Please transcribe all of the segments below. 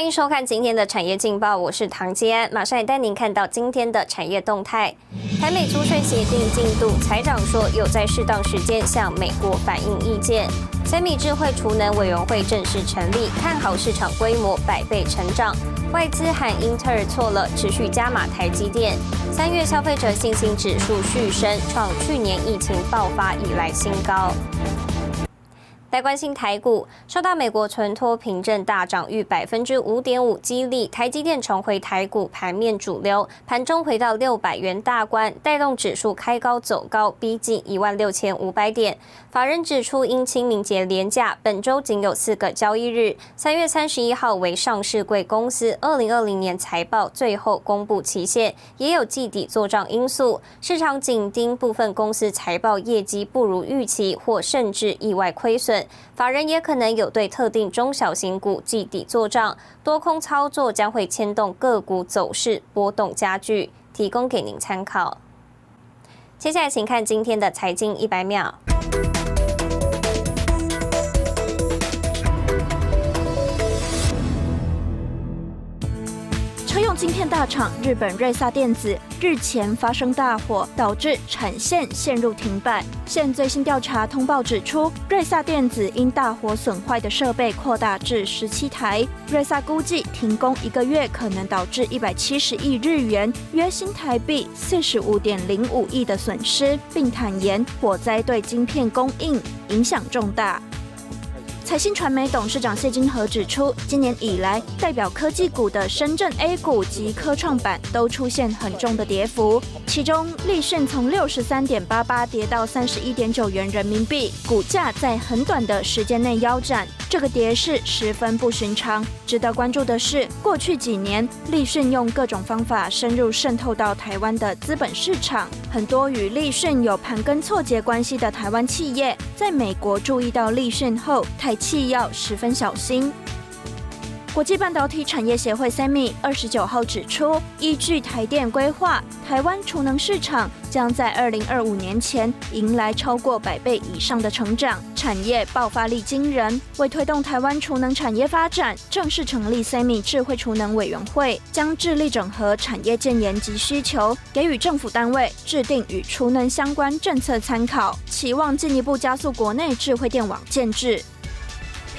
欢迎收看今天的产业劲报，我是唐吉安，马上也带您看到今天的产业动态。台美租税协定进度，财长说有在适当时间向美国反映意见。三米智慧储能委员会正式成立，看好市场规模百倍成长。外资喊英特尔错了，持续加码台积电。三月消费者信心指数续升，创去年疫情爆发以来新高。来关心台股，受到美国存托凭证大涨逾百分之五点五激励，台积电重回台股盘面主流，盘中回到六百元大关，带动指数开高走高，逼近一万六千五百点。法人指出，因清明节连假，本周仅有四个交易日，三月三十一号为上市贵公司二零二零年财报最后公布期限，也有季底做账因素，市场紧盯部分公司财报业绩不如预期，或甚至意外亏损。法人也可能有对特定中小型股计底做账，多空操作将会牵动个股走势波动加剧，提供给您参考。接下来，请看今天的财经一百秒。晶片大厂日本瑞萨电子日前发生大火，导致产线陷入停摆。现最新调查通报指出，瑞萨电子因大火损坏的设备扩大至十七台。瑞萨估计停工一个月可能导致一百七十亿日元（约新台币四十五点零五亿）的损失，并坦言火灾对晶片供应影响重大。财新传媒董事长谢金河指出，今年以来，代表科技股的深圳 A 股及科创板都出现很重的跌幅，其中立讯从六十三点八八跌到三十一点九元人民币，股价在很短的时间内腰斩。这个跌势十分不寻常。值得关注的是，过去几年，立讯用各种方法深入渗透到台湾的资本市场。很多与立讯有盘根错节关系的台湾企业，在美国注意到立讯后，台企要十分小心。国际半导体产业协会 （SEMI） 二十九号指出，依据台电规划，台湾储能市场将在二零二五年前迎来超过百倍以上的成长，产业爆发力惊人。为推动台湾储能产业发展，正式成立 SEMI 智慧储能委员会，将致力整合产业建言及需求，给予政府单位制定与储能相关政策参考，期望进一步加速国内智慧电网建制。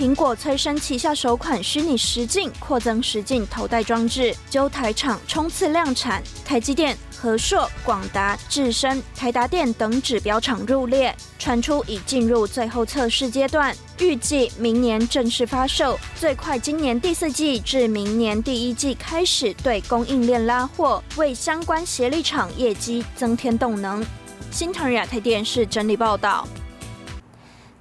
苹果催生旗下首款虚拟实境扩增实境头戴装置，就台厂冲刺量产。台积电、和硕、广达、智深、台达电等指标厂入列，传出已进入最后测试阶段，预计明年正式发售，最快今年第四季至明年第一季开始对供应链拉货，为相关协力厂业绩增添动能。新唐亚太电视整理报道。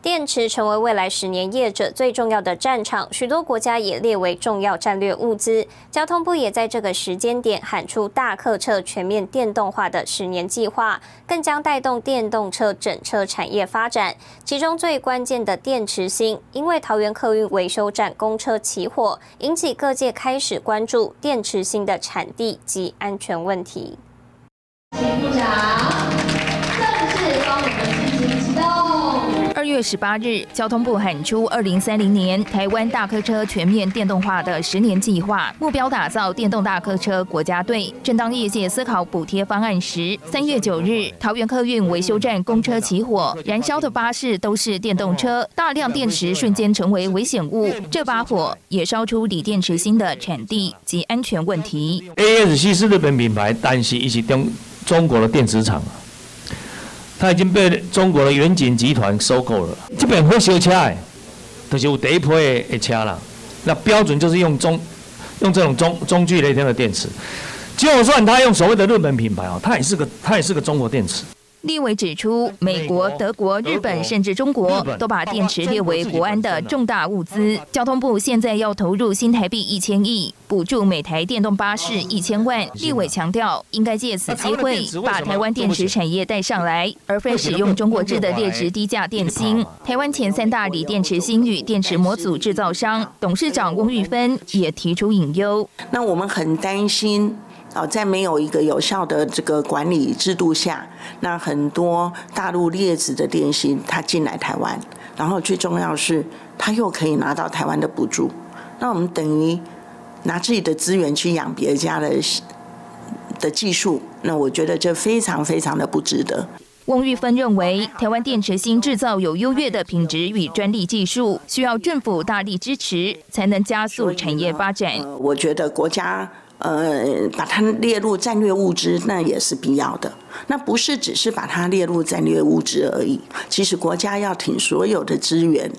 电池成为未来十年业者最重要的战场，许多国家也列为重要战略物资。交通部也在这个时间点喊出大客车全面电动化的十年计划，更将带动电动车整车产业发展。其中最关键的电池芯，因为桃园客运维修站公车起火，引起各界开始关注电池芯的产地及安全问题。请部长正式帮。二月十八日，交通部喊出二零三零年台湾大客车全面电动化的十年计划，目标打造电动大客车国家队。正当业界思考补贴方案时，三月九日，桃园客运维修站公车起火，燃烧的巴士都是电动车，大量电池瞬间成为危险物。这把火也烧出锂电池芯的产地及安全问题。ASC 是日本品牌，但是一是中中国的电池厂。它已经被中国的远景集团收购了。这边会修车的，就是有第一批的车了。那标准就是用中用这种中中距离的电池。就算他用所谓的日本品牌啊，它也是个它也是个中国电池。立委指出，美国、德国、日本甚至中国都把电池列为国安的重大物资。交通部现在要投入新台币一千亿，补助每台电动巴士一千万。立委强调，应该借此机会把台湾电池产业带上来，而非使用中国制的劣质低价电芯。台湾前三大锂电池芯与电池模组制造商董事长翁玉芬也提出隐忧。那我们很担心。啊，在没有一个有效的这个管理制度下，那很多大陆劣质的电信它进来台湾，然后最重要是它又可以拿到台湾的补助，那我们等于拿自己的资源去养别家的的技术，那我觉得这非常非常的不值得。翁玉芬认为，台湾电池芯制造有优越的品质与专利技术，需要政府大力支持，才能加速产业发展。我觉得国家呃把它列入战略物资，那也是必要的。那不是只是把它列入战略物资而已，其实国家要挺所有的资源。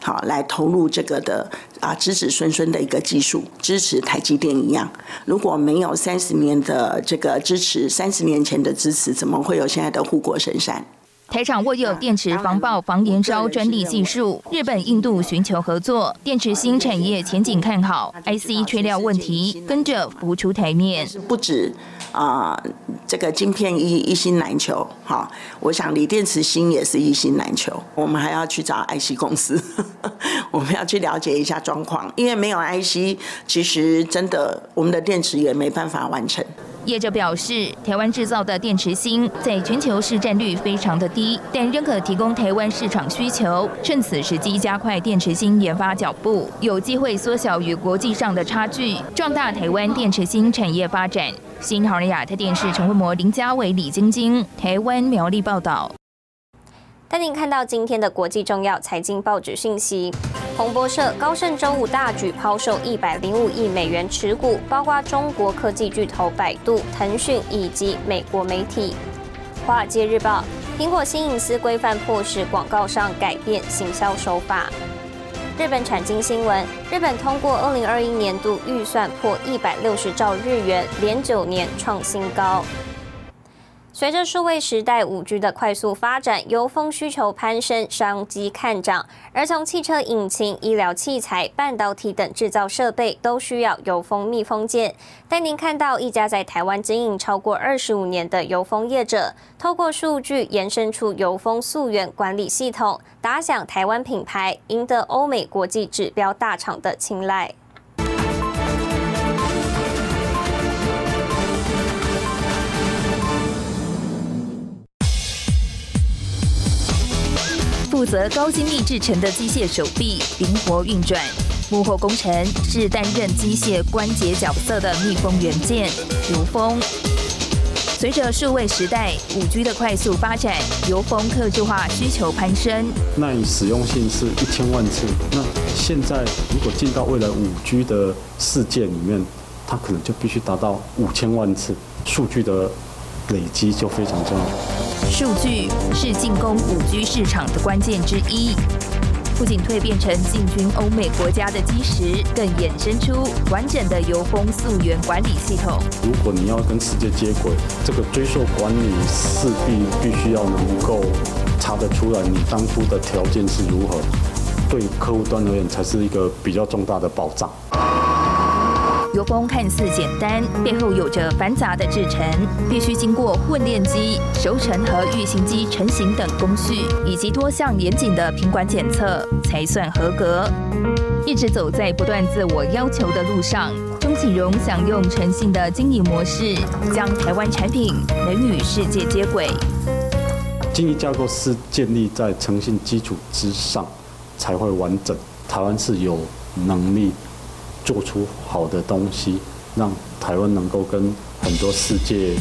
好，来投入这个的啊，子子孙孙的一个技术支持台积电一样。如果没有三十年的这个支持，三十年前的支持，怎么会有现在的护国神山？台厂握有电池防爆、防燃烧专利技术，日本、印度寻求合作，电池新产业前景看好。IC 缺料问题跟着浮出台面，不止啊，这个晶片一一心难求，哈，我想锂电池芯也是一心难求。我们还要去找 IC 公司，我们要去了解一下状况，因为没有 IC，其实真的我们的电池也没办法完成。业者表示，台湾制造的电池芯在全球市占率非常的低，但仍可提供台湾市场需求。趁此时机加快电池芯研发脚步，有机会缩小与国际上的差距，壮大台湾电池芯产业发展。新唐人亚太电视陈慧模、林家伟、李晶晶，台湾苗栗报道。带您看到今天的国际重要财经报纸讯息。彭博社：高盛周五大举抛售一百零五亿美元持股，包括中国科技巨头百度、腾讯以及美国媒体。华尔街日报：苹果新隐私规范迫使广告商改变行销手法。日本产经新闻：日本通过二零二一年度预算破一百六十兆日元，连九年创新高。随着数位时代五 G 的快速发展，油封需求攀升，商机看涨。而从汽车引擎、医疗器材、半导体等制造设备，都需要油封密封件。带您看到一家在台湾经营超过二十五年的油封业者，透过数据延伸出油封溯源管理系统，打响台湾品牌，赢得欧美国际指标大厂的青睐。负责高精密制成的机械手臂灵活运转，幕后工程是担任机械关节角色的密封元件油封。随着数位时代五 G 的快速发展，油封客制化需求攀升。那你使用性是一千万次，那现在如果进到未来五 G 的世界里面，它可能就必须达到五千万次，数据的累积就非常重要。数据是进攻五 G 市场的关键之一，不仅蜕变成进军欧美国家的基石，更衍生出完整的油封溯源管理系统。如果你要跟世界接轨，这个追溯管理势必必须要能够查得出来你当初的条件是如何，对客户端而言才是一个比较重大的保障。油封看似简单，背后有着繁杂的制程，必须经过混炼机、熟成和预型机成型等工序，以及多项严谨的品管检测，才算合格。一直走在不断自我要求的路上，钟启荣想用诚信的经营模式，将台湾产品能与世界接轨。经营架构是建立在诚信基础之上，才会完整。台湾是有能力。做出好的东西，让台湾能够跟很多世界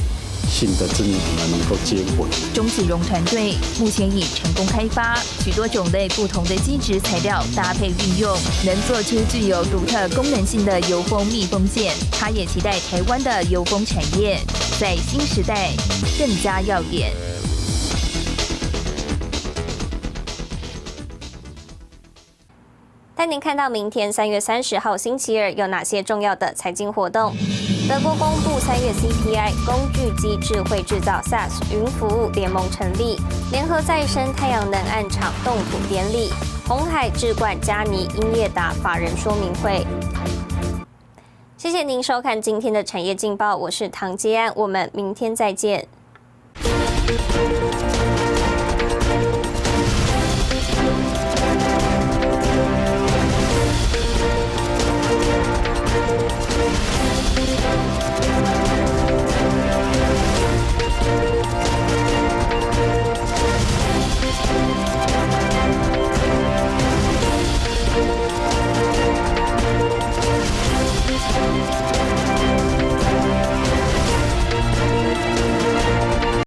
性的知名品牌能够接轨。钟启荣团队目前已成功开发许多种类不同的基质材料搭配运用，能做出具有独特功能性的油封密封件。他也期待台湾的油封产业在新时代更加耀眼。带您看到明天三月三十号星期二有哪些重要的财经活动。德国公布三月 CPI，工具机智慧制造 SaaS 云服务联盟成立，联合再生太阳能案场动土典礼，红海智冠嘉尼英业达法人说明会。谢谢您收看今天的产业劲报，我是唐吉安，我们明天再见。